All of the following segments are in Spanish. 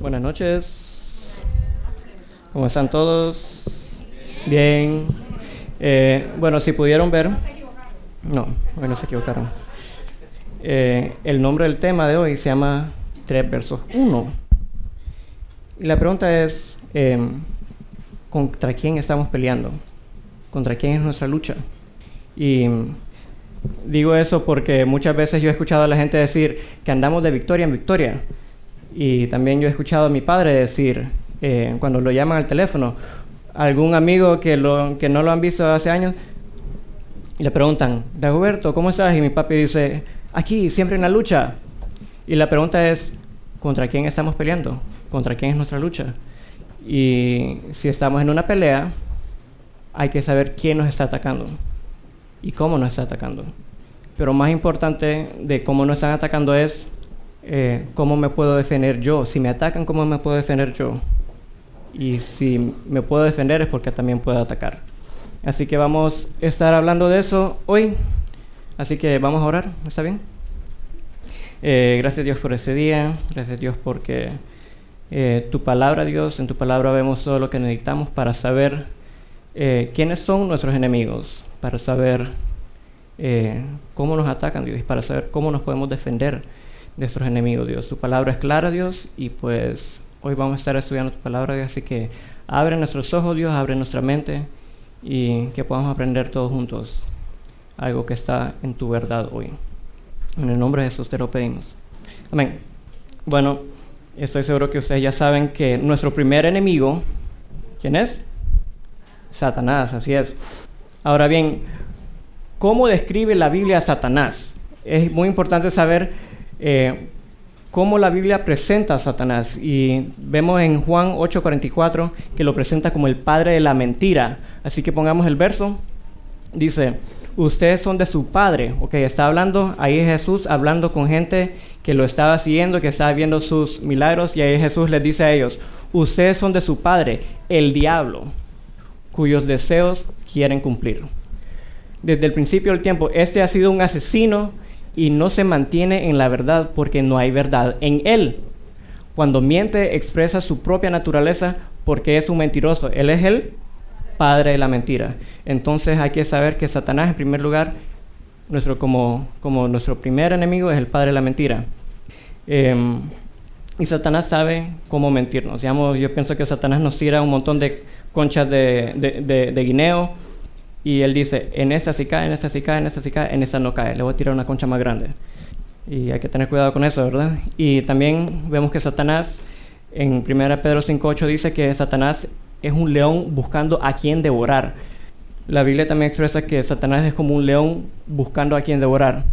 Buenas noches. ¿Cómo están todos? Bien. Eh, bueno, si pudieron ver... No, bueno, se equivocaron. Eh, el nombre del tema de hoy se llama 3 versos 1. Y la pregunta es, em, ¿contra quién estamos peleando? ¿Contra quién es nuestra lucha? Y digo eso porque muchas veces yo he escuchado a la gente decir que andamos de victoria en victoria y también yo he escuchado a mi padre decir, eh, cuando lo llaman al teléfono, algún amigo que, lo, que no lo han visto hace años, y le preguntan, Dagoberto, ¿cómo estás? Y mi papi dice, aquí, siempre en la lucha. Y la pregunta es, ¿contra quién estamos peleando? ¿Contra quién es nuestra lucha? Y si estamos en una pelea, hay que saber quién nos está atacando y cómo nos está atacando. Pero más importante de cómo nos están atacando es eh, cómo me puedo defender yo. Si me atacan, cómo me puedo defender yo. Y si me puedo defender es porque también puedo atacar. Así que vamos a estar hablando de eso hoy. Así que vamos a orar, ¿está bien? Eh, gracias Dios por ese día, gracias Dios porque eh, tu palabra Dios, en tu palabra vemos todo lo que necesitamos para saber quiénes son nuestros enemigos, para saber cómo nos atacan Dios y para saber cómo nos podemos defender nuestros enemigos, Dios. Tu palabra es clara, Dios, y pues hoy vamos a estar estudiando tu palabra, Dios, así que abre nuestros ojos, Dios, abre nuestra mente y que podamos aprender todos juntos algo que está en tu verdad hoy. En el nombre de Jesús te lo pedimos. Amén. Bueno, estoy seguro que ustedes ya saben que nuestro primer enemigo, ¿quién es? Satanás, así es. Ahora bien, ¿cómo describe la Biblia a Satanás? Es muy importante saber eh, cómo la Biblia presenta a Satanás. Y vemos en Juan 8:44 que lo presenta como el padre de la mentira. Así que pongamos el verso. Dice, ustedes son de su padre. Ok, está hablando, ahí Jesús hablando con gente que lo estaba siguiendo, que estaba viendo sus milagros. Y ahí Jesús les dice a ellos, ustedes son de su padre, el diablo, cuyos deseos quieren cumplir. Desde el principio del tiempo, este ha sido un asesino y no se mantiene en la verdad porque no hay verdad en él. Cuando miente expresa su propia naturaleza porque es un mentiroso. Él es el padre de la mentira. Entonces hay que saber que Satanás en primer lugar, nuestro, como, como nuestro primer enemigo es el padre de la mentira. Em, y Satanás sabe cómo mentirnos. Digamos, yo pienso que Satanás nos tira un montón de conchas de, de, de guineo y él dice, en esa sí cae, en esa sí cae, en esa sí cae, en esa no cae. Le voy a tirar una concha más grande. Y hay que tener cuidado con eso, ¿verdad? Y también vemos que Satanás, en 1 Pedro 5.8 dice que Satanás es un león buscando a quien devorar. La Biblia también expresa que Satanás es como un león buscando a quien devorar.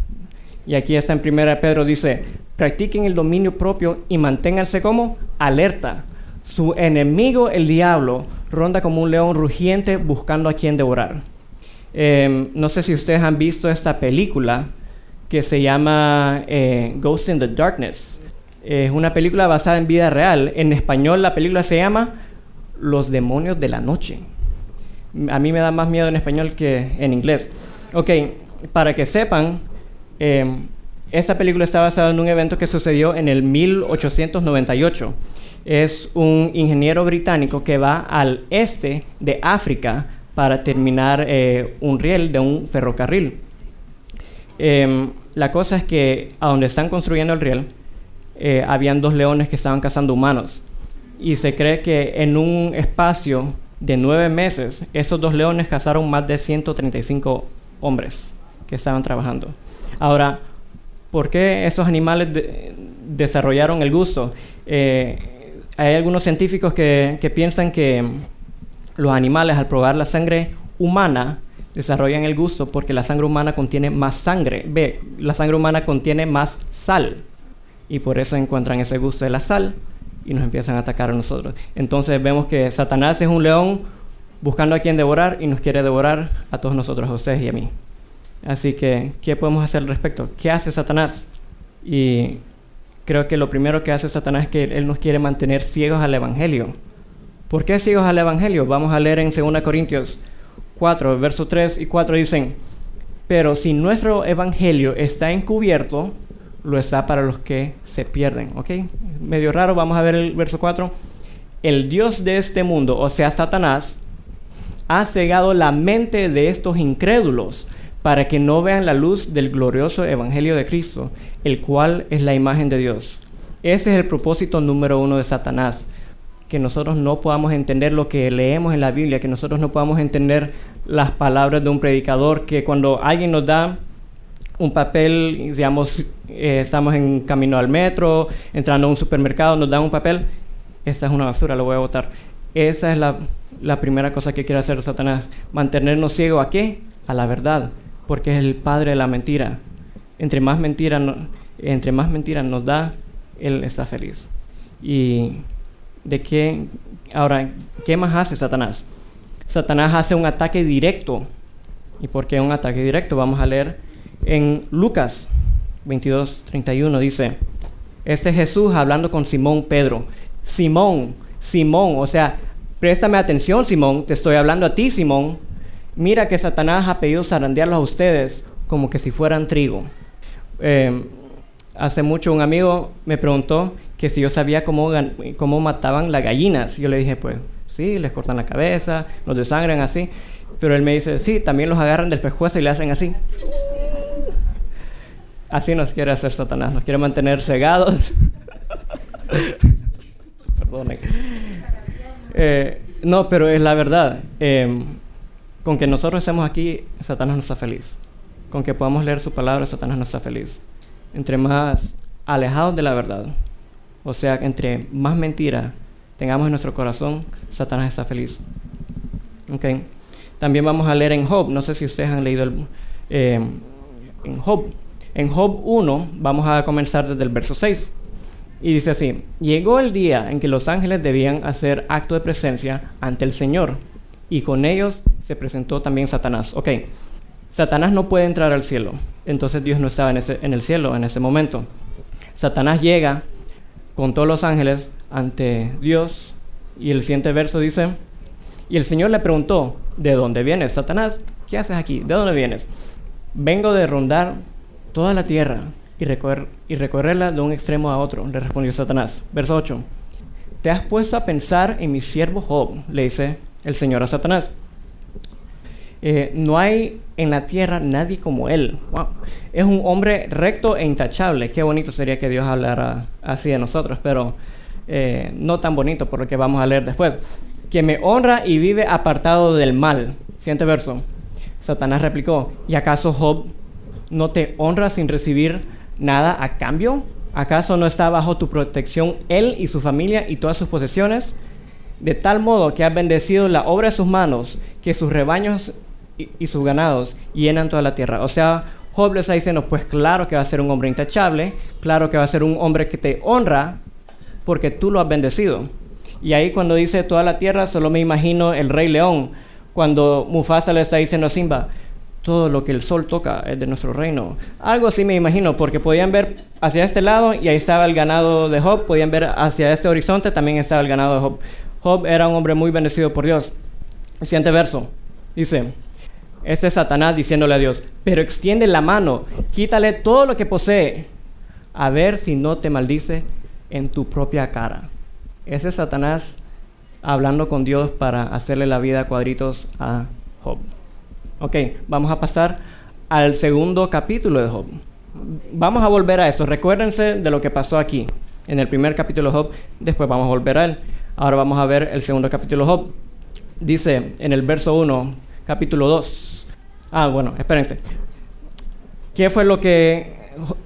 Y aquí está en 1 Pedro, dice, practiquen el dominio propio y manténganse como alerta. Su enemigo, el diablo, ronda como un león rugiente buscando a quien devorar. Em, no sé si ustedes han visto esta película que se llama eh, Ghost in the Darkness. Es una película basada en vida real. En español la película se llama Los demonios de la noche. A mí me da más miedo en español que en inglés. Ok, para que sepan, eh, esta película está basada en un evento que sucedió en el 1898. Es un ingeniero británico que va al este de África para terminar eh, un riel de un ferrocarril. Em, la cosa es que a donde están construyendo el riel, eh, habían dos leones que estaban cazando humanos. Y se cree que en un espacio de nueve meses, esos dos leones cazaron más de 135 hombres que estaban trabajando. Ahora, ¿por qué esos animales desarrollaron el gusto? Eh, hay algunos científicos que piensan que los animales al probar la sangre humana desarrollan el gusto porque la sangre humana contiene más sangre. Ve, la sangre humana contiene más sal y por eso encuentran ese gusto de la sal y nos empiezan a atacar a nosotros. Entonces vemos que Satanás es un león buscando a quien devorar y nos quiere devorar a todos nosotros, a ustedes y a mí. Así que, ¿qué podemos hacer al respecto? ¿Qué hace Satanás? Y creo que lo primero que hace Satanás es que él nos quiere mantener ciegos al Evangelio. ¿Por qué ciegos al Evangelio? Vamos a leer en 2 Corintios 4, versos 3 y 4 dicen, pero si nuestro Evangelio está encubierto, lo está para los que se pierden. ¿Ok? Medio raro, vamos a ver el verso 4. El Dios de este mundo, o sea, Satanás, ha cegado la mente de estos incrédulos para que no vean la luz del glorioso Evangelio de Cristo, el cual es la imagen de Dios. Ese es el propósito número uno de Satanás, que nosotros no podamos entender lo que leemos en la Biblia, que nosotros no podamos entender las palabras de un predicador, que cuando alguien nos da un papel, digamos, eh, estamos en camino al metro, entrando a un supermercado, nos dan un papel, esa es una basura, lo voy a botar. Esa es la, la primera cosa que quiere hacer Satanás, mantenernos ciegos a qué? A la verdad, porque es el padre de la mentira. Entre más mentiras entre más mentiras nos da, él está feliz. Y de qué, ahora, ¿qué más hace Satanás? Satanás hace un ataque directo. ¿Y por qué un ataque directo? Vamos a leer en Lucas 22, 31, dice, este Jesús hablando con Simón Pedro. Simón, Simón, o sea, préstame atención, Simón, te estoy hablando a ti, Simón. Mira que Satanás ha pedido zarandearlos a ustedes como que si fueran trigo. Eh, hace mucho un amigo me preguntó que si yo sabía cómo, cómo mataban las gallinas. Yo le dije, pues sí, les cortan la cabeza, los desangran así. Pero él me dice, sí, también los agarran del pescuezo y le hacen así. Así nos quiere hacer Satanás, nos quiere mantener cegados. Perdonen. Eh, no, pero es la verdad. Em, con que nosotros estemos aquí, Satanás no está feliz. Con que podamos leer su palabra, Satanás no está feliz entre más alejados de la verdad, o sea, entre más mentira tengamos en nuestro corazón, Satanás está feliz. Okay. También vamos a leer en Job, no sé si ustedes han leído el, eh, en Job. En Job 1 vamos a comenzar desde el verso 6. Y dice así, llegó el día en que los ángeles debían hacer acto de presencia ante el Señor, y con ellos se presentó también Satanás. Ok, Satanás no puede entrar al cielo. Entonces Dios no estaba en, ese, en el cielo en ese momento. Satanás llega con todos los ángeles ante Dios y el siguiente verso dice, y el Señor le preguntó, ¿de dónde vienes, Satanás? ¿Qué haces aquí? ¿De dónde vienes? Vengo de rondar toda la tierra y, y recorrerla de un extremo a otro, le respondió Satanás. Verso 8. ¿Te has puesto a pensar en mi siervo Job? le dice el Señor a Satanás eh, no hay en la tierra nadie como él. Es un hombre recto e intachable. Qué bonito sería que Dios hablara así de nosotros, pero eh, no tan bonito por lo que vamos a leer después. Que me honra y vive apartado del mal. Siguiente verso. Satanás replicó, ¿y acaso Job no te honra sin recibir nada a cambio? ¿Acaso no está bajo tu protección él y su familia y todas sus posesiones? De tal modo que has bendecido la obra de sus manos, que sus rebaños y, sus ganados llenan toda la tierra. O sea, Job le está diciendo, pues claro que va a ser un hombre intachable, claro que va a ser un hombre que te honra porque tú lo has bendecido. Y ahí cuando dice toda la tierra, solo me imagino el rey león, cuando Mufasa le está diciendo a Simba, todo lo que el sol toca es de nuestro reino. Algo así me imagino, porque podían ver hacia este lado y ahí estaba el ganado de Job, podían ver hacia este horizonte también estaba el ganado de Job. Job era un hombre muy bendecido por Dios. El siguiente verso dice, este es Satanás diciéndole a Dios, pero extiende la mano, quítale todo lo que posee, a ver si no te maldice en tu propia cara. Ese es Satanás hablando con Dios para hacerle la vida a cuadritos a Job. Ok, vamos a pasar al segundo capítulo de Job. Vamos a volver a esto. Recuérdense de lo que pasó aquí, en el primer capítulo de Job. Después vamos a volver a él. Ahora vamos a ver el segundo capítulo de Job. Dice en el verso 1, capítulo 2. Ah, bueno, espérense. ¿Qué fue lo que,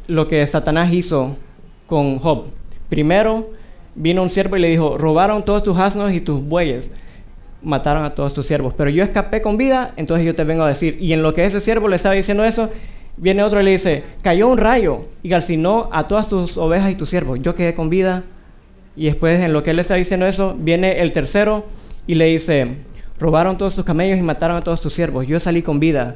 lo que Satanás hizo con Job? Primero vino un siervo y le dijo, robaron todos tus asnos y tus bueyes, mataron a todos tus siervos, pero yo escapé con vida, entonces yo te vengo a decir. Y en lo que ese siervo le estaba diciendo eso, viene otro y le dice, cayó un rayo y calcinó a todas tus ovejas y tus siervos, yo quedé con vida. Y después en lo que él le está diciendo eso, viene el tercero y le dice, robaron todos tus camellos y mataron a todos tus siervos. Yo salí con vida.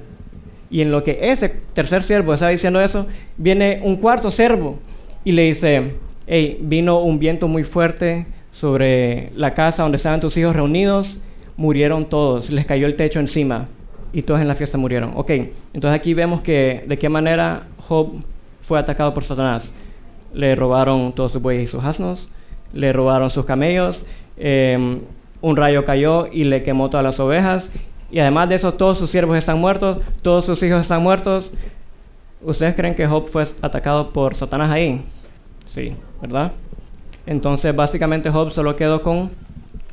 Y en lo que ese tercer siervo estaba diciendo eso, viene un cuarto siervo y le dice, hey, vino un viento muy fuerte sobre la casa donde estaban tus hijos reunidos, murieron todos, les cayó el techo encima y todos en la fiesta murieron. Ok, entonces aquí vemos que de qué manera Job fue atacado por Satanás. Le robaron todos sus bueyes y sus asnos, le robaron sus camellos, em, un rayo cayó y le quemó todas las ovejas, y además de eso todos sus siervos están muertos, todos sus hijos están muertos. ¿Ustedes creen que Job fue atacado por Satanás ahí? Sí, ¿verdad? Entonces básicamente Job solo quedó con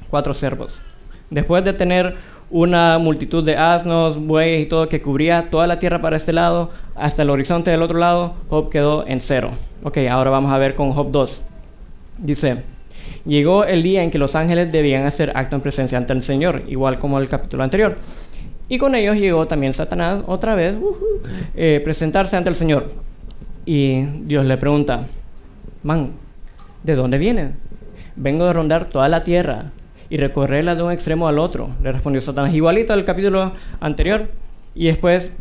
cuatro siervos. Después de tener una multitud de asnos, bueyes y todo que cubría toda la tierra para este lado, hasta el horizonte del otro lado, Job quedó en cero. Ok, ahora vamos a ver con Job 2. Dice, llegó el día en que los ángeles debían hacer acto en presencia ante el Señor, igual como el capítulo anterior. Y con ellos llegó también Satanás otra vez, eh, presentarse ante el Señor. Y Dios le pregunta, man, ¿de dónde viene? Vengo de rondar toda la tierra y recorrerla de un extremo al otro. Le respondió Satanás, igualito al capítulo anterior. Y después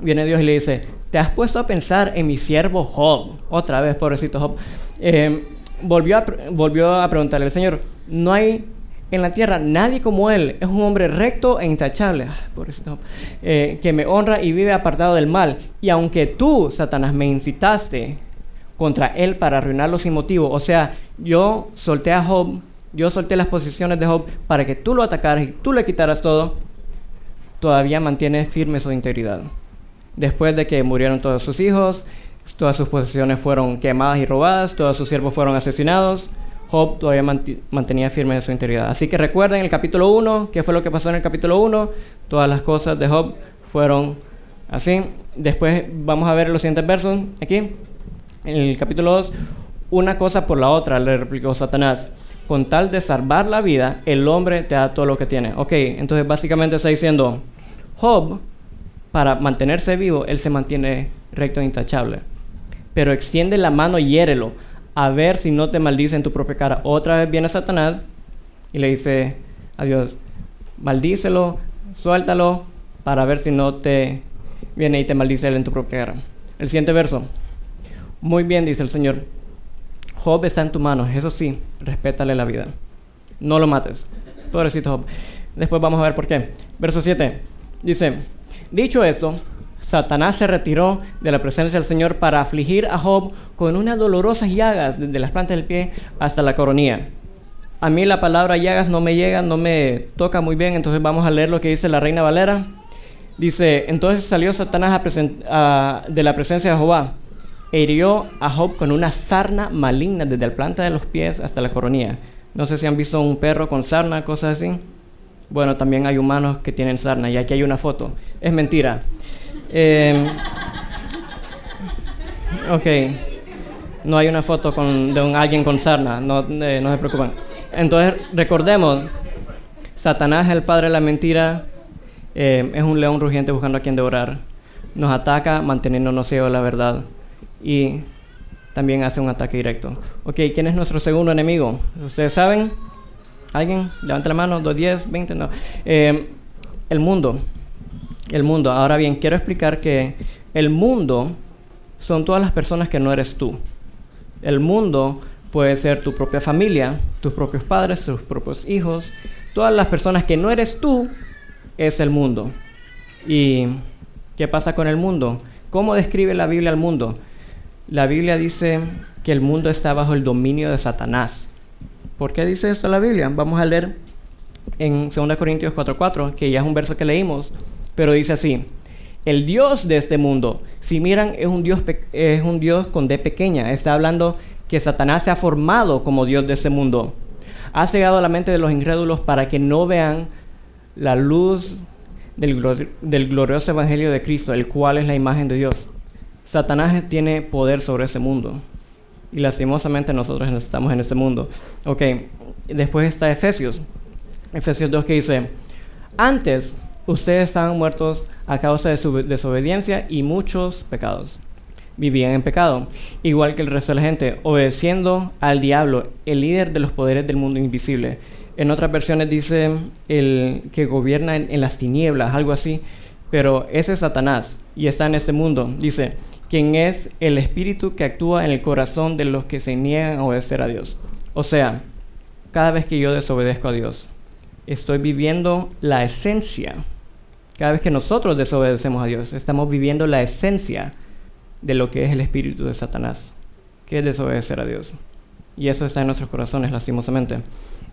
viene Dios y le dice, ¿te has puesto a pensar en mi siervo Job? Otra vez, pobrecito Job. Eh, volvió, a, volvió a preguntarle al Señor, no hay en la tierra nadie como él, es un hombre recto e intachable, eh, que me honra y vive apartado del mal. Y aunque tú, Satanás, me incitaste contra él para arruinarlo sin motivo, o sea, yo solté a Job yo solté las posiciones de Job para que tú lo atacaras y tú le quitaras todo, todavía mantiene firme su integridad. Después de que murieron todos sus hijos, todas sus posesiones fueron quemadas y robadas, todos sus siervos fueron asesinados, Job todavía mantenía firme su integridad. Así que recuerden el capítulo 1, qué fue lo que pasó en el capítulo 1, todas las cosas de Job fueron así. Después vamos a ver los siguientes versos aquí. En el capítulo 2, una cosa por la otra, le replicó Satanás con tal de salvar la vida, el hombre te da todo lo que tiene. Ok, entonces básicamente está diciendo, Job, para mantenerse vivo, él se mantiene recto e intachable. Pero extiende la mano y hiérelo, a ver si no te maldice en tu propia cara. Otra vez viene Satanás y le dice a Dios, maldícelo, suéltalo, para ver si no te viene y te maldice él en tu propia cara. El siguiente verso. Muy bien, dice el Señor, Job está en tu mano, eso sí, respétale la vida. No lo mates. Pobrecito Job. Después vamos a ver por qué. Verso 7. Dice, dicho esto, Satanás se retiró de la presencia del Señor para afligir a Job con unas dolorosas llagas desde las plantas del pie hasta la coronilla. A mí la palabra llagas no me llega, no me toca muy bien, entonces vamos a leer lo que dice la Reina Valera. Dice, entonces salió Satanás de la presencia de Jehová hirió a Job con una sarna maligna desde la planta de los pies hasta la coronilla. No sé si han visto un perro con sarna, cosas así. Bueno, también hay humanos que tienen sarna y aquí hay una foto. Es mentira. Eh, ok. No hay una foto con, de un, alguien con sarna, no, eh, no se preocupen. Entonces, recordemos, Satanás, el padre de la mentira, eh, es un león rugiente buscando a quien devorar. Nos ataca manteniéndonos ciegos de la verdad y también hace un ataque directo. Ok, ¿quién es nuestro segundo enemigo? ¿Ustedes saben? ¿Alguien? Levante la mano, 2, 10, 20, no. Eh, el mundo. El mundo. Ahora bien, quiero explicar que el mundo son todas las personas que no eres tú. El mundo puede ser tu propia familia, tus propios padres, tus propios hijos. Todas las personas que no eres tú es el mundo. ¿Y qué pasa con el mundo? ¿Cómo describe la Biblia al mundo? La Biblia dice que el mundo está bajo el dominio de Satanás. ¿Por qué dice esto la Biblia? Vamos a leer en 2 Corintios 4:4, que ya es un verso que leímos, pero dice así: El Dios de este mundo, si miran, es un Dios, es un Dios con D pequeña. Está hablando que Satanás se ha formado como Dios de este mundo. Ha cegado la mente de los incrédulos para que no vean la luz del, del glorioso evangelio de Cristo, el cual es la imagen de Dios. Satanás tiene poder sobre ese mundo. Y lastimosamente nosotros estamos en este mundo. Ok, después está Efesios. Efesios 2 que dice, antes ustedes estaban muertos a causa de su desobediencia y muchos pecados. Vivían en pecado, igual que el resto de la gente, obedeciendo al diablo, el líder de los poderes del mundo invisible. En otras versiones dice el que gobierna en, las tinieblas, algo así, pero ese es Satanás y está en este mundo. Dice, quien es el espíritu que actúa en el corazón de los que se niegan a obedecer a Dios. O sea, cada vez que yo desobedezco a Dios, estoy viviendo la esencia. Cada vez que nosotros desobedecemos a Dios, estamos viviendo la esencia de lo que es el espíritu de Satanás, que es desobedecer a Dios. Y eso está en nuestros corazones, lastimosamente.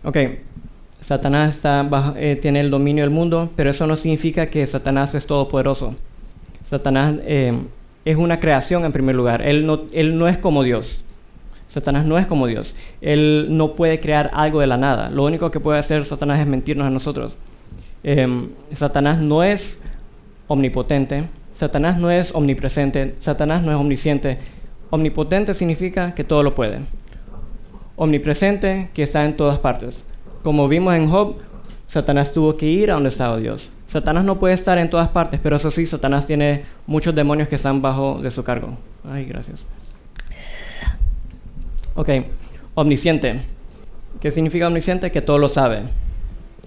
Ok, Satanás está eh, tiene el dominio del mundo, pero eso no significa que Satanás es todopoderoso. Satanás eh, es una creación en primer lugar. Él no, él no es como Dios. Satanás no es como Dios. Él no puede crear algo de la nada. Lo único que puede hacer Satanás es mentirnos a nosotros. Em, Satanás no es omnipotente. Satanás no es omnipresente. Satanás no es omnisciente. Omnipotente significa que todo lo puede. Omnipresente, que está en todas partes. Como vimos en Job, Satanás tuvo que ir a donde estaba Dios. Satanás no puede estar en todas partes, pero eso sí, Satanás tiene muchos demonios que están bajo de su cargo. Ay, gracias. Ok, omnisciente. ¿Qué significa omnisciente? Que todo lo sabe.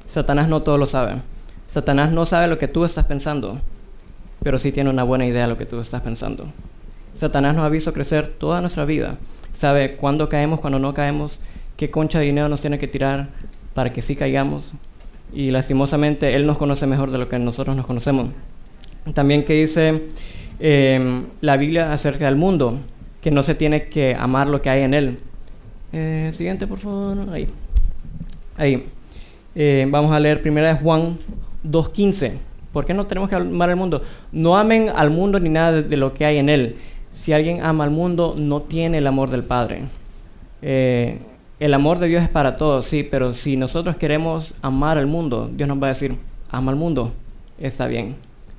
Satanás no todo lo sabe. Satanás no sabe lo que tú estás pensando, pero sí tiene una buena idea de lo que tú estás pensando. Satanás nos ha visto crecer toda nuestra vida. Sabe cuándo caemos, cuándo no caemos, qué concha de dinero nos tiene que tirar, para que sí caigamos. Y lastimosamente Él nos conoce mejor de lo que nosotros nos conocemos. También que dice em, la Biblia acerca del mundo, que no se tiene que amar lo que hay en Él. Eh, siguiente, por favor. Ahí. Ahí. Eh, vamos a leer primera de Juan 2.15. ¿Por qué no tenemos que amar al mundo? No amen al mundo ni nada de, lo que hay en él. Si alguien ama al mundo, no tiene el amor del Padre. Eh, el amor de Dios es para todos, sí, pero si nosotros queremos amar al mundo, Dios nos va a decir, ama al mundo, está bien.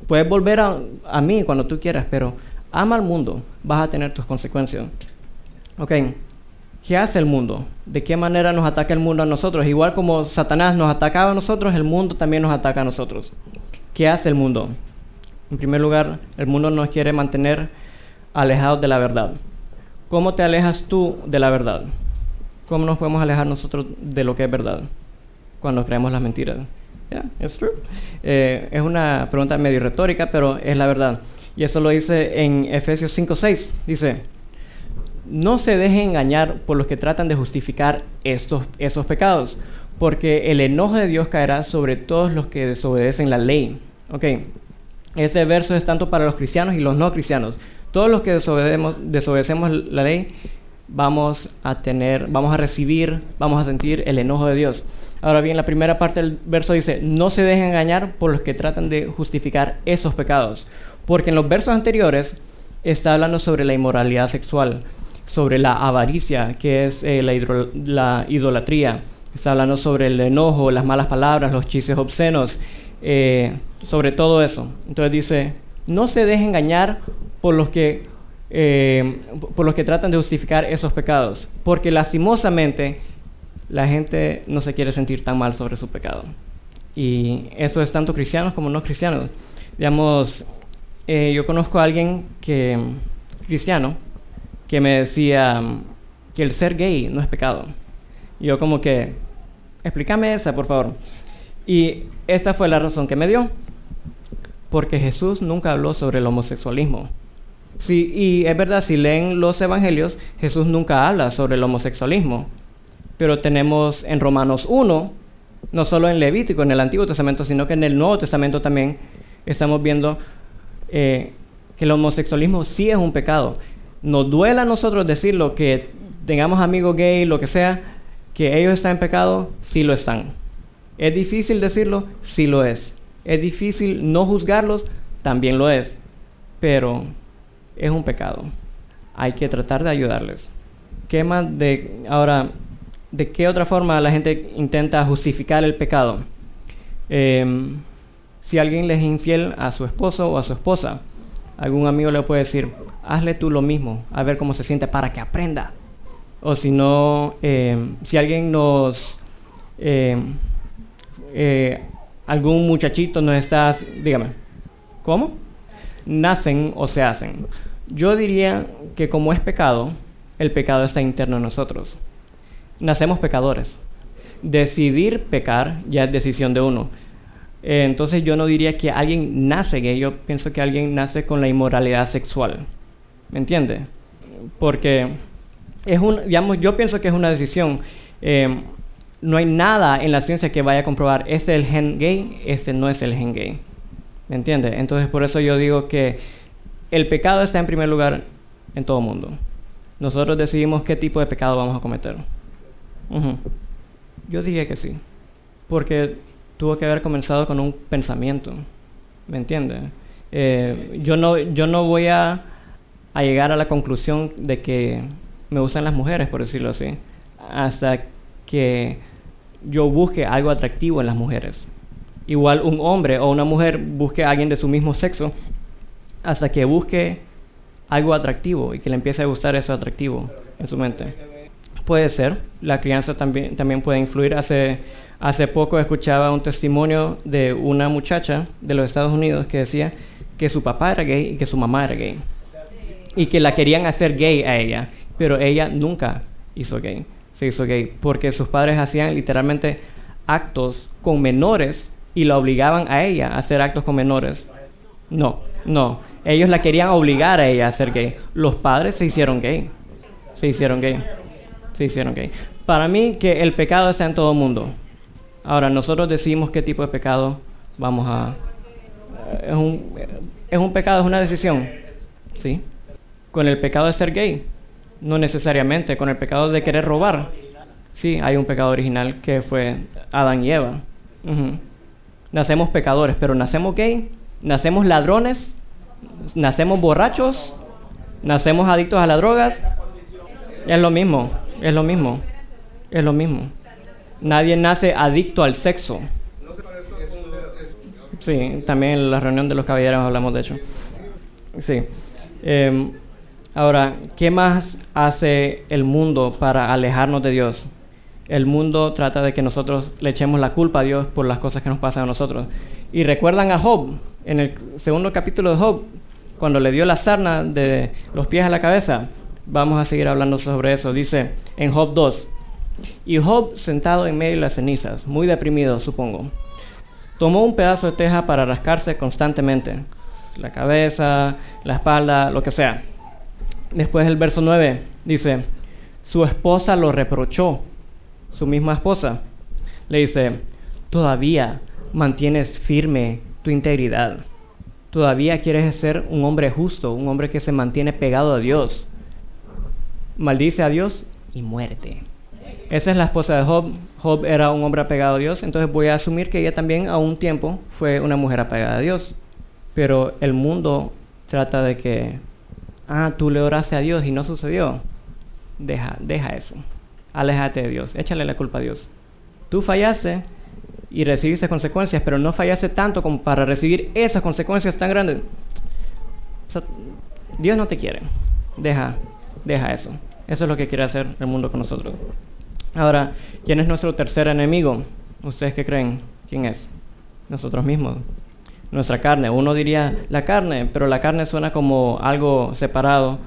Puedes volver a, mí cuando tú quieras, pero ama al mundo, vas a tener tus consecuencias. Ok, ¿qué hace el mundo? ¿De qué manera nos ataca el mundo a nosotros? Igual como Satanás nos atacaba a nosotros, el mundo también nos ataca a nosotros. ¿Qué hace el mundo? En primer lugar, el mundo nos quiere mantener alejados de la verdad. ¿Cómo te alejas tú de la verdad? ¿Cómo nos podemos alejar nosotros de lo que es verdad cuando creemos las mentiras? Eh, es una pregunta medio retórica, pero es la verdad. Y eso lo dice en Efesios 5:6. Dice, no se dejen engañar por los que tratan de justificar estos, esos pecados, porque el enojo de Dios caerá sobre todos los que desobedecen la ley. Ok, ese verso es tanto para los cristianos y los no cristianos. Todos los que desobedecemos la ley vamos a tener, vamos a recibir, vamos a sentir el enojo de Dios. Ahora bien, la primera parte del verso dice, no se dejen engañar por los que tratan de justificar esos pecados. Porque en los versos anteriores está hablando sobre la inmoralidad sexual, sobre la avaricia, que es eh, la, idolatría. Está hablando sobre el enojo, las malas palabras, los chistes obscenos, eh, sobre todo eso. Entonces dice, no se dejen engañar por los que eh, por los que tratan de justificar esos pecados, porque lastimosamente la gente no se quiere sentir tan mal sobre su pecado. Y eso es tanto cristianos como no cristianos. Digamos, yo conozco a alguien que, cristiano, que me decía que el ser gay no es pecado. Yo como que, explícame esa, por favor. Y esta fue la razón que me dio. Porque Jesús nunca habló sobre el homosexualismo. Sí, y es verdad, si leen los evangelios, Jesús nunca habla sobre el homosexualismo. Pero tenemos en Romanos 1, no solo en Levítico, en el Antiguo Testamento, sino que en el Nuevo Testamento también estamos viendo eh, que el homosexualismo sí es un pecado. Nos duele a nosotros decirlo, que tengamos amigos gay, lo que sea, que ellos están en pecado, sí lo están. Es difícil decirlo, sí lo es. Es difícil no juzgarlos, también lo es. Pero es un pecado. Hay que tratar de ayudarles. ¿Qué más de ahora? ¿De qué otra forma la gente intenta justificar el pecado? Em, si alguien le es infiel a su esposo o a su esposa, algún amigo le puede decir, hazle tú lo mismo, a ver cómo se siente para que aprenda. O si no, em, si alguien nos, em, eh, algún muchachito nos está, dígame, ¿cómo? Nacen o se hacen. Yo diría que como es pecado, el pecado está interno en nosotros. Nacemos pecadores. Decidir pecar ya es decisión de uno. Eh, entonces yo no diría que alguien nace gay, yo pienso que alguien nace con la inmoralidad sexual. ¿Me entiende? Porque es un, digamos, yo pienso que es una decisión. Eh, no hay nada en la ciencia que vaya a comprobar este es el gen gay, este no es el gen gay. ¿Me entiende? Entonces por eso yo digo que el pecado está en primer lugar en todo mundo. Nosotros decidimos qué tipo de pecado vamos a cometer. Yo diría que sí. Porque tuvo que haber comenzado con un pensamiento. ¿Me entiendes? Eh, yo, no, yo no voy a, a llegar a la conclusión de que me gustan las mujeres, por decirlo así, hasta que yo busque algo atractivo en las mujeres. Igual un hombre o una mujer busque a alguien de su mismo sexo hasta que busque algo atractivo y que le empiece a gustar eso atractivo en su mente. Puede ser, la crianza también, también puede influir. Hace, hace poco escuchaba un testimonio de una muchacha de los Estados Unidos que decía que su papá era gay y que su mamá era gay. Y que la querían hacer gay a ella, pero ella nunca hizo gay, se hizo gay, porque sus padres hacían literalmente actos con menores y la obligaban a ella a hacer actos con menores. No, no. Ellos la querían obligar a ella a ser gay. Los padres se hicieron gay. Se hicieron gay. Se hicieron gay. Para mí que el pecado está en todo el mundo. Ahora, nosotros decimos qué tipo de pecado vamos a... Es un, es un pecado, es una decisión. ¿Sí? Con el pecado de ser gay. No necesariamente. Con el pecado de querer robar. Sí, hay un pecado original que fue Adán y Eva. Nacemos pecadores, pero nacemos gay, nacemos ladrones, nacemos borrachos, nacemos adictos a las drogas. Es lo mismo, es lo mismo, es lo mismo. Nadie nace adicto al sexo. Sí, también en la reunión de los caballeros hablamos de hecho. Sí. Em, ahora, ¿qué más hace el mundo para alejarnos de Dios? El mundo trata de que nosotros le echemos la culpa a Dios por las cosas que nos pasan a nosotros. Y recuerdan a Job, en el segundo capítulo de Job, cuando le dio la sarna de los pies a la cabeza. Vamos a seguir hablando sobre eso. Dice en Job 2, y Job sentado en medio de las cenizas, muy deprimido supongo, tomó un pedazo de teja para rascarse constantemente, la cabeza, la espalda, lo que sea. Después el verso 9 dice, su esposa lo reprochó, su misma esposa, le dice, todavía mantienes firme tu integridad. Todavía quieres ser un hombre justo, un hombre que se mantiene pegado a Dios. Maldice a Dios y muerte. Esa es la esposa de Job. Job era un hombre apegado a Dios, entonces voy a asumir que ella también a un tiempo fue una mujer apegada a Dios. Pero el mundo trata de que, ah, tú le oraste a Dios y no sucedió. Deja, deja eso. Aléjate de Dios, échale la culpa a Dios. Tú fallaste, y recibiste consecuencias, pero no fallaste tanto como para recibir esas consecuencias tan grandes. Dios no te quiere. Deja, deja eso. Eso es lo que quiere hacer el mundo con nosotros. Ahora, ¿quién es nuestro tercer enemigo? ¿Ustedes qué creen? ¿Quién es? Nosotros mismos. Nuestra carne. Uno diría la carne, pero la carne suena como algo separado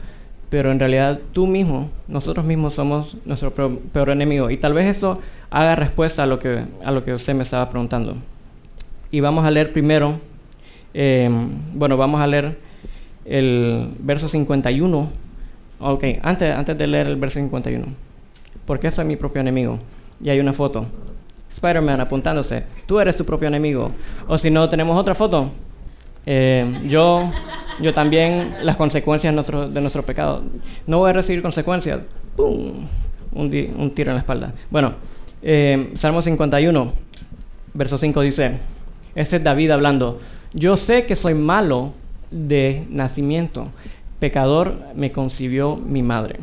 pero en realidad tú mismo, nosotros mismos somos nuestro peor, enemigo. Y tal vez eso haga respuesta a lo que, a lo que usted me estaba preguntando. Y vamos a leer primero, em, bueno, vamos a leer el verso 51. Ok, antes, antes de leer el verso 51. Porque soy mi propio enemigo. Y hay una foto. Spider-Man apuntándose. Tú eres tu propio enemigo. O si no, tenemos otra foto. Eh, yo yo también las consecuencias de nuestro, de pecado. No voy a recibir consecuencias. ¡Pum! Un, un tiro en la espalda. Bueno, eh, Salmo 51, verso 5 dice, ese es David hablando, yo sé que soy malo de nacimiento, pecador me concibió mi madre.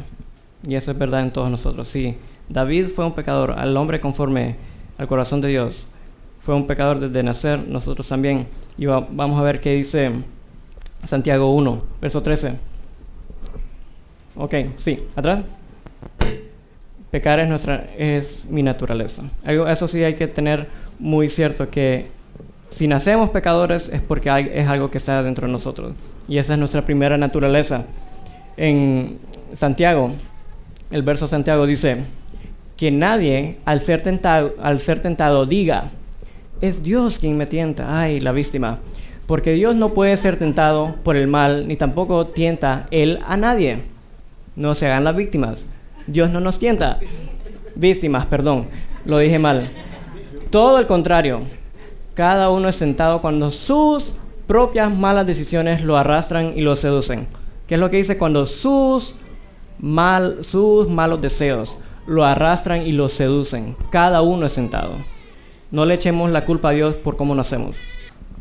Y eso es verdad en todos nosotros, sí. David fue un pecador, al hombre conforme al corazón de Dios. Fue un pecador desde nacer, nosotros también. Y vamos a ver qué dice Santiago 1, verso 13. Ok, sí, atrás. Pecar es, nuestra, es mi naturaleza. Eso sí hay que tener muy cierto que si nacemos pecadores es porque es algo que está dentro de nosotros. Y esa es nuestra primera naturaleza. En Santiago, el verso Santiago dice, que nadie al ser tentado, al ser tentado diga, es Dios quien me tienta. Ay, la víctima. Porque Dios no puede ser tentado por el mal, ni tampoco tienta Él a nadie. No se hagan las víctimas. Dios no nos tienta. Víctimas, perdón, lo dije mal. Todo el contrario. Cada uno es tentado cuando sus propias malas decisiones lo arrastran y lo seducen. ¿Qué es lo que dice? Cuando sus, mal, sus malos deseos lo arrastran y lo seducen. Cada uno es sentado. No le echemos la culpa a Dios por cómo nacemos.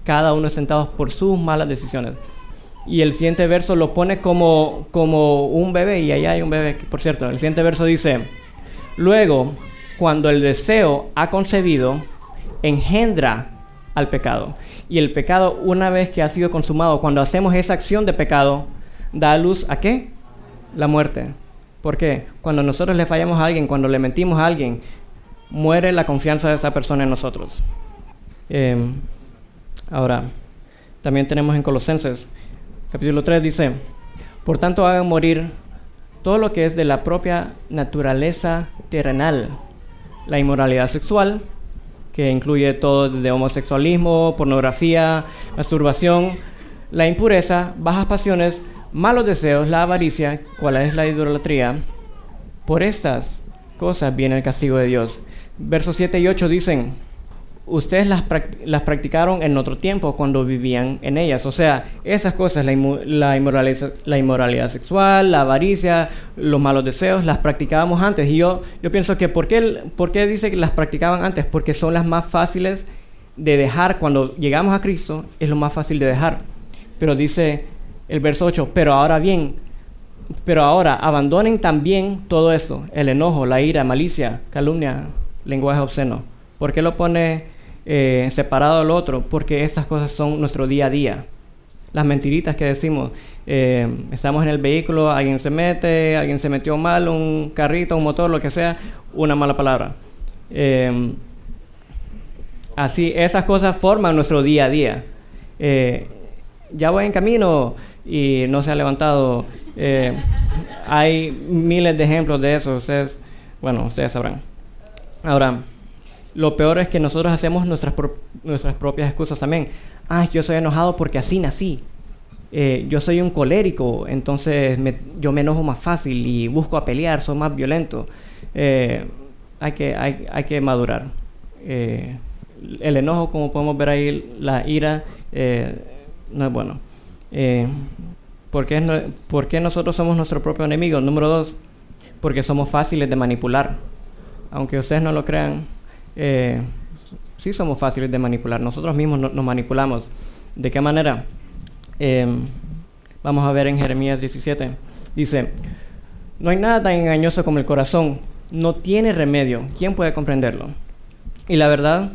Cada uno es sentado por sus malas decisiones. Y el siguiente verso lo pone como, como un bebé, y ahí hay un bebé, por cierto. El siguiente verso dice, luego, cuando el deseo ha concebido, engendra al pecado. Y el pecado, una vez que ha sido consumado, cuando hacemos esa acción de pecado, da luz a qué? La muerte. ¿Por qué? Cuando nosotros le fallamos a alguien, cuando le mentimos a alguien, muere la confianza de esa persona en nosotros. Em, ahora, también tenemos en Colosenses, capítulo 3, dice, por tanto hagan morir todo lo que es de la propia naturaleza terrenal, la inmoralidad sexual, que incluye todo de homosexualismo, pornografía, masturbación, la impureza, bajas pasiones, malos deseos, la avaricia, cuál es la idolatría. Por estas cosas viene el castigo de Dios. Versos 7 y 8 dicen, ustedes las, las, practicaron en otro tiempo cuando vivían en ellas. O sea, esas cosas, la, la, inmoralidad, la, inmoralidad, sexual, la avaricia, los malos deseos, las practicábamos antes. Y yo, yo pienso que ¿por qué, ¿por qué dice que las practicaban antes? Porque son las más fáciles de dejar. Cuando llegamos a Cristo es lo más fácil de dejar. Pero dice el verso 8, pero ahora bien, pero ahora abandonen también todo eso, el enojo, la ira, malicia, calumnia, lenguaje obsceno. ¿Por qué lo pone eh, separado del otro? Porque estas cosas son nuestro día a día. Las mentiritas que decimos, eh, estamos en el vehículo, alguien se mete, alguien se metió mal, un carrito, un motor, lo que sea, una mala palabra. Eh, así, esas cosas forman nuestro día a día. ya voy en camino, y no se ha levantado. Eh, hay miles de ejemplos de eso, ustedes, bueno, ustedes sabrán. Ahora, lo peor es que nosotros hacemos nuestras, nuestras propias excusas también. Ah, yo soy enojado porque así nací. Eh, yo soy un colérico, entonces yo me enojo más fácil y busco a pelear, soy más violento. Eh, hay, que, hay, hay, que madurar. el enojo, como podemos ver ahí, la ira, no es bueno. Eh, ¿por, qué, nosotros somos nuestro propio enemigo? Número dos, porque somos fáciles de manipular. Aunque ustedes no lo crean, eh, sí somos fáciles de manipular. Nosotros mismos nos manipulamos. ¿De qué manera? Eh, vamos a ver en Jeremías 17. Dice, no hay nada tan engañoso como el corazón. No tiene remedio. ¿Quién puede comprenderlo? Y la verdad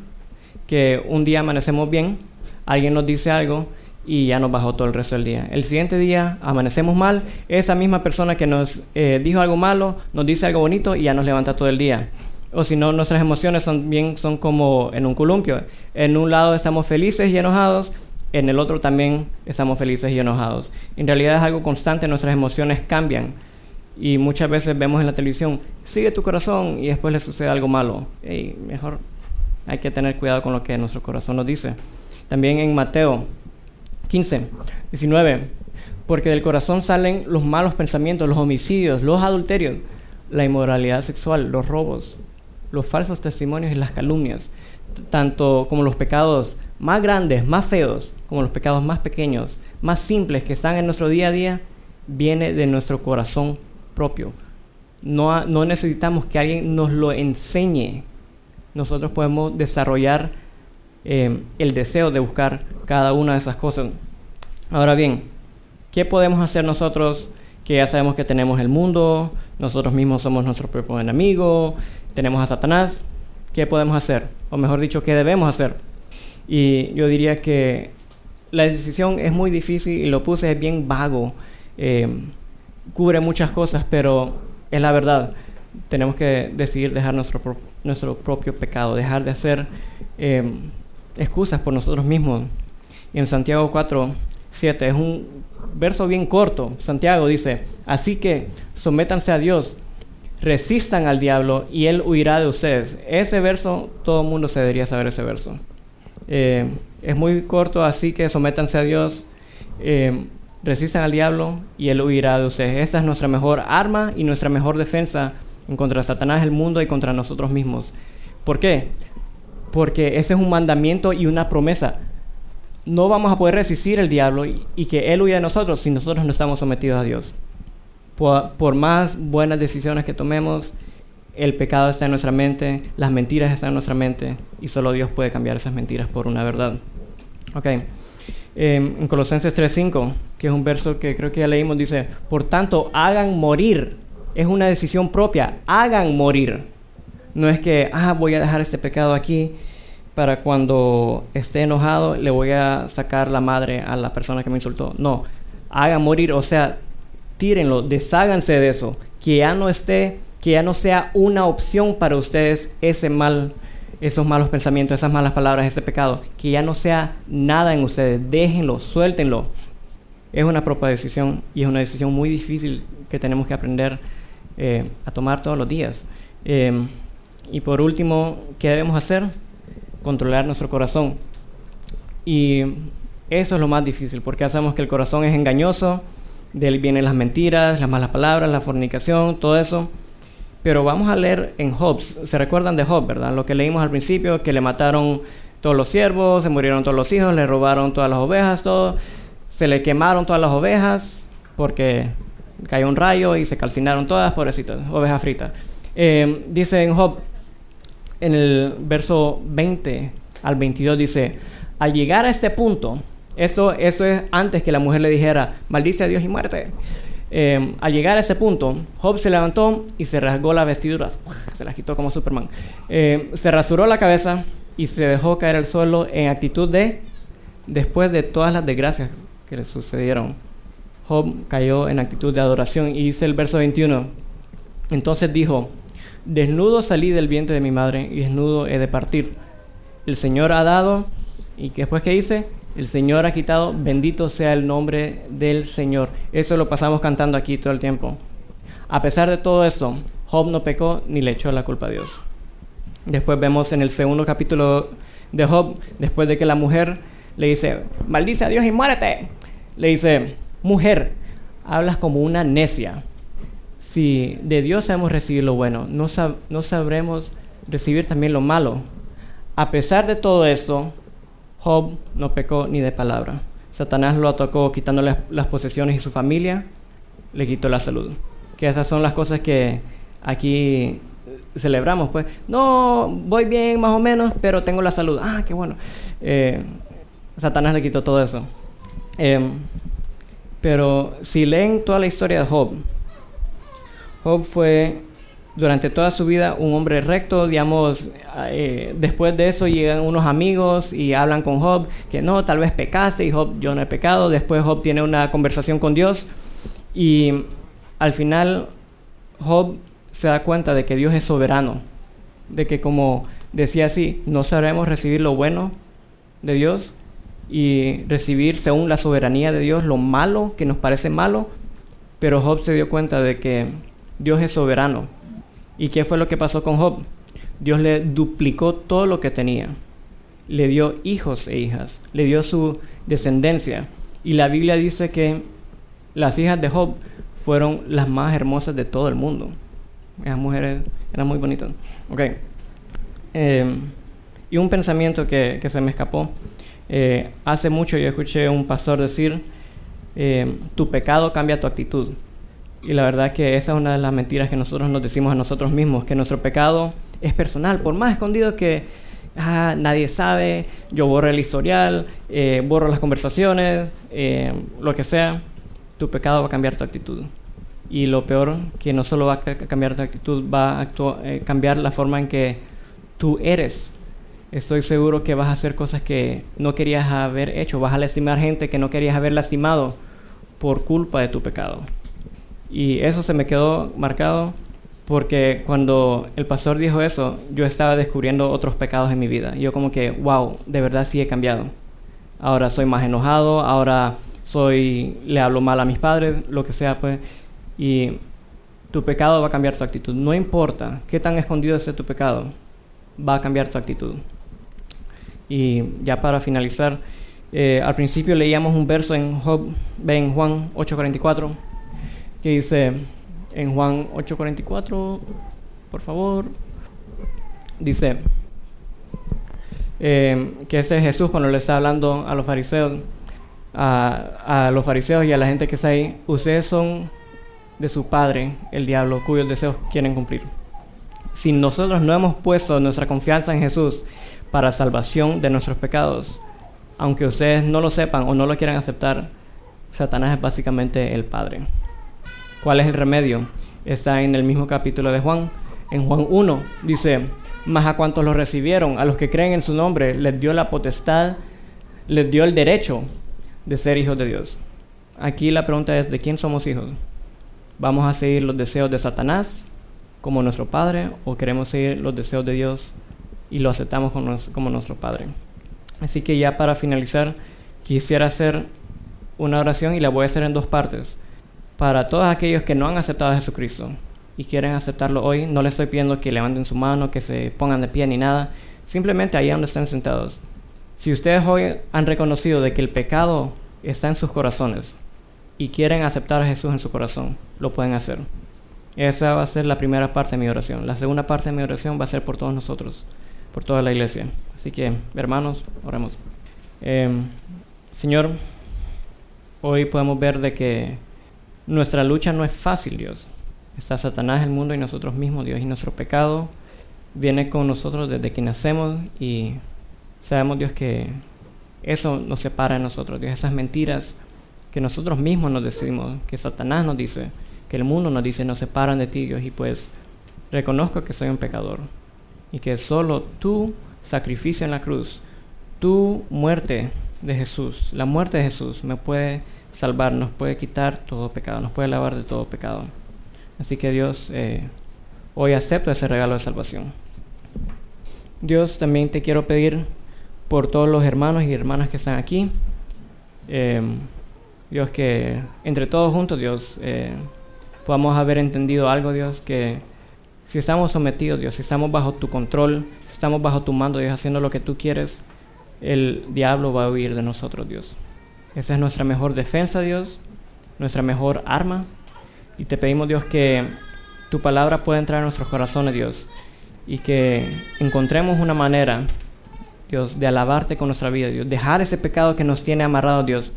que un día amanecemos bien, alguien nos dice algo y ya nos bajó todo el resto del día. El siguiente día amanecemos mal, esa misma persona que nos eh, dijo algo malo nos dice algo bonito y ya nos levanta todo el día. O si no, nuestras emociones son, bien, son como en un columpio. En un lado estamos felices y enojados, en el otro también estamos felices y enojados. En realidad es algo constante, nuestras emociones cambian. Y muchas veces vemos en la televisión, sigue tu corazón y después le sucede algo malo. y mejor hay que tener cuidado con lo que nuestro corazón nos dice. También en Mateo 15, 19. Porque del corazón salen los malos pensamientos, los homicidios, los adulterios, la inmoralidad sexual, los robos, los falsos testimonios y las calumnias, tanto como los pecados más grandes, más feos, como los pecados más pequeños, más simples que están en nuestro día a día, viene de nuestro corazón propio. No, no necesitamos que alguien nos lo enseñe. Nosotros podemos desarrollar eh, el deseo de buscar cada una de esas cosas. Ahora bien, ¿qué podemos hacer nosotros que ya sabemos que tenemos el mundo, nosotros mismos somos nuestro propio enemigo, tenemos a Satanás? ¿Qué podemos hacer? O mejor dicho, ¿qué debemos hacer? Y yo diría que la decisión es muy difícil y lo puse es bien vago. Eh, cubre muchas cosas, pero es la verdad. Tenemos que decidir dejar nuestro, nuestro propio pecado, dejar de hacer eh, excusas por nosotros mismos. En Santiago 4, 7 es un verso bien corto. Santiago dice, así que sométanse a Dios, resistan al diablo y él huirá de ustedes. Ese verso, todo el mundo se debería saber ese verso. Eh, es muy corto, así que sométanse a Dios, eh, resistan al diablo y él huirá de ustedes. Esta es nuestra mejor arma y nuestra mejor defensa en contra Satanás, el mundo y contra nosotros mismos. ¿Por qué? Porque ese es un mandamiento y una promesa. no vamos a poder resistir el diablo y, que él huya de nosotros si nosotros no estamos sometidos a Dios. Por, más buenas decisiones que tomemos, el pecado está en nuestra mente, las mentiras están en nuestra mente y solo Dios puede cambiar esas mentiras por una verdad. Ok. Em, en Colosenses 3.5, que es un verso que creo que ya leímos, dice, por tanto, hagan morir. Es una decisión propia, hagan morir. No es que, ah, voy a dejar este pecado aquí para cuando esté enojado le voy a sacar la madre a la persona que me insultó. No, hagan morir, o sea, tírenlo, desháganse de eso, que ya no esté, que ya no sea una opción para ustedes ese mal, esos malos pensamientos, esas malas palabras, ese pecado, que ya no sea nada en ustedes, déjenlo, suéltenlo. Es una propia decisión y es una decisión muy difícil que tenemos que aprender eh, a tomar todos los días. Eh, y por último, ¿qué debemos hacer? controlar nuestro corazón. Y eso es lo más difícil, porque sabemos que el corazón es engañoso, de él vienen las mentiras, las malas palabras, la fornicación, todo eso. Pero vamos a leer en Job, se recuerdan de Job, ¿verdad? Lo que leímos al principio, que le mataron todos los siervos, se murieron todos los hijos, le robaron todas las ovejas, todo. Se le quemaron todas las ovejas porque cayó un rayo y se calcinaron todas, pobrecitas, ovejas fritas. Eh, dice en Job en el verso 20 al 22 dice, al llegar a este punto, esto, esto es antes que la mujer le dijera, maldice a Dios y muerte. Eh, al llegar a ese punto, Job se levantó y se rasgó las vestiduras, se las quitó como Superman. Eh, se rasuró la cabeza y se dejó caer al suelo en actitud de, después de todas las desgracias que le sucedieron, Job cayó en actitud de adoración y dice el verso 21, entonces dijo, Desnudo salí del vientre de mi madre y desnudo he de partir. El Señor ha dado, y después que dice, el Señor ha quitado, bendito sea el nombre del Señor. Eso lo pasamos cantando aquí todo el tiempo. A pesar de todo esto, Job no pecó ni le echó la culpa a Dios. Después vemos en el segundo capítulo de Job, después de que la mujer le dice, maldice a Dios y muérete, le dice, mujer, hablas como una necia si de Dios sabemos recibir lo bueno, no, sabremos recibir también lo malo. A pesar de todo esto, Job no pecó ni de palabra. Satanás lo atacó quitándole las posesiones y su familia, le quitó la salud. Que esas son las cosas que aquí celebramos, pues. No, voy bien más o menos, pero tengo la salud. Ah, qué bueno. Eh, Satanás le quitó todo eso. Em, pero si leen toda la historia de Job, Job fue durante toda su vida un hombre recto, digamos, eh, después de eso llegan unos amigos y hablan con Job que no, tal vez pecase y Job, yo no he pecado, después Job tiene una conversación con Dios y al final Job se da cuenta de que Dios es soberano, de que como decía así, no sabremos recibir lo bueno de Dios y recibir según la soberanía de Dios lo malo que nos parece malo, pero Job se dio cuenta de que Dios es soberano. ¿Y qué fue lo que pasó con Job? Dios le duplicó todo lo que tenía. Le dio hijos e hijas, le dio su descendencia. Y la Biblia dice que las hijas de Job fueron las más hermosas de todo el mundo. Esas mujeres eran muy bonitas. Ok. Em, y un pensamiento que, se me escapó. Eh, hace mucho yo escuché un pastor decir, em, tu pecado cambia tu actitud. Y la verdad que esa es una de las mentiras que nosotros nos decimos a nosotros mismos, que nuestro pecado es personal, por más escondido que ah, nadie sabe, yo borro el historial, eh, borro las conversaciones, eh, lo que sea, tu pecado va a cambiar tu actitud. Y lo peor, que no solo va a cambiar tu actitud, va a eh, cambiar la forma en que tú eres. Estoy seguro que vas a hacer cosas que no querías haber hecho, vas a lastimar gente que no querías haber lastimado por culpa de tu pecado. Y eso se me quedó marcado porque cuando el pastor dijo eso, yo estaba descubriendo otros pecados en mi vida. yo como que, wow, de verdad sí he cambiado. Ahora soy más enojado, ahora soy, le hablo mal a mis padres, lo que sea, pues. Y tu pecado va a cambiar tu actitud. No importa qué tan escondido esté tu pecado, va a cambiar tu actitud. Y ya para finalizar, eh, al principio leíamos un verso en Job, en Juan 8:44 que dice en Juan 8:44, por favor, dice, eh, que ese es Jesús cuando le está hablando a los fariseos, a, a los fariseos y a la gente que está ahí, ustedes son de su padre, el diablo, cuyos deseos quieren cumplir. Si nosotros no hemos puesto nuestra confianza en Jesús para salvación de nuestros pecados, aunque ustedes no lo sepan o no lo quieran aceptar, Satanás es básicamente el Padre. ¿Cuál es el remedio? Está en el mismo capítulo de Juan. En Juan 1 dice, mas a cuantos lo recibieron, a los que creen en su nombre, les dio la potestad, les dio el derecho de ser hijos de Dios. Aquí la pregunta es, ¿de quién somos hijos? ¿Vamos a seguir los deseos de Satanás como nuestro Padre o queremos seguir los deseos de Dios y lo aceptamos como nuestro Padre? Así que ya para finalizar, quisiera hacer una oración y la voy a hacer en dos partes. Para todos aquellos que no han aceptado a Jesucristo y quieren aceptarlo hoy, no les estoy pidiendo que levanten su mano, que se pongan de pie ni nada, simplemente ahí donde estén sentados. Si ustedes hoy han reconocido de que el pecado está en sus corazones, y quieren aceptar a Jesús en su corazón, lo pueden hacer. Esa va a ser la primera parte de mi oración. La segunda parte de mi oración va a ser por todos nosotros, por toda la iglesia. Así que, hermanos, oremos. Em, Señor, hoy podemos ver de que nuestra lucha no es fácil, Dios. Está Satanás, el mundo y nosotros mismos, Dios. Y nuestro pecado viene con nosotros desde que nacemos y sabemos, Dios, que eso nos separa de nosotros, Dios. Esas mentiras que nosotros mismos nos decimos, que Satanás nos dice, que el mundo nos dice, nos separan de ti, Dios, y pues reconozco que soy un pecador y que solo tu sacrificio en la cruz, tu muerte de Jesús, la muerte de Jesús me puede salvar, nos puede quitar todo pecado, nos puede lavar de todo pecado. Así que Dios, eh, hoy acepto ese regalo de salvación. Dios, también te quiero pedir por todos los hermanos y hermanas que están aquí. Eh, Dios, que entre todos juntos, Dios, eh, podamos haber entendido algo, Dios, que si estamos sometidos, Dios, si estamos bajo tu control, si estamos bajo tu mando, Dios, haciendo lo que tú quieres, el diablo va a huir de nosotros, Dios. Esa es nuestra mejor defensa, Dios, nuestra mejor arma. Y te pedimos, Dios, que tu palabra pueda entrar en nuestros corazones, Dios, y que encontremos una manera, Dios, de alabarte con nuestra vida, Dios, dejar ese pecado que nos tiene amarrados, Dios,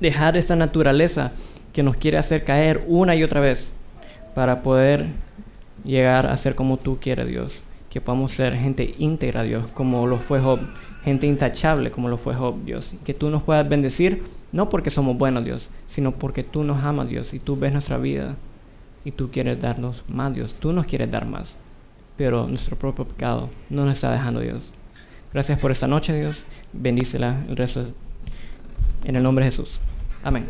dejar esa naturaleza que nos quiere hacer caer una y otra vez para poder llegar a ser como tú quieres, Dios. Que podamos ser gente íntegra, Dios, como lo fue Job. Gente intachable, como lo fue Job, Dios. Que tú nos puedas bendecir, no porque somos buenos, Dios, sino porque tú nos amas, Dios, y tú ves nuestra vida y tú quieres darnos más, Dios. Tú nos quieres dar más. Pero nuestro propio pecado no nos está dejando, Dios. Gracias por esta noche, Dios. Bendícela el resto en el nombre de Jesús. Amén.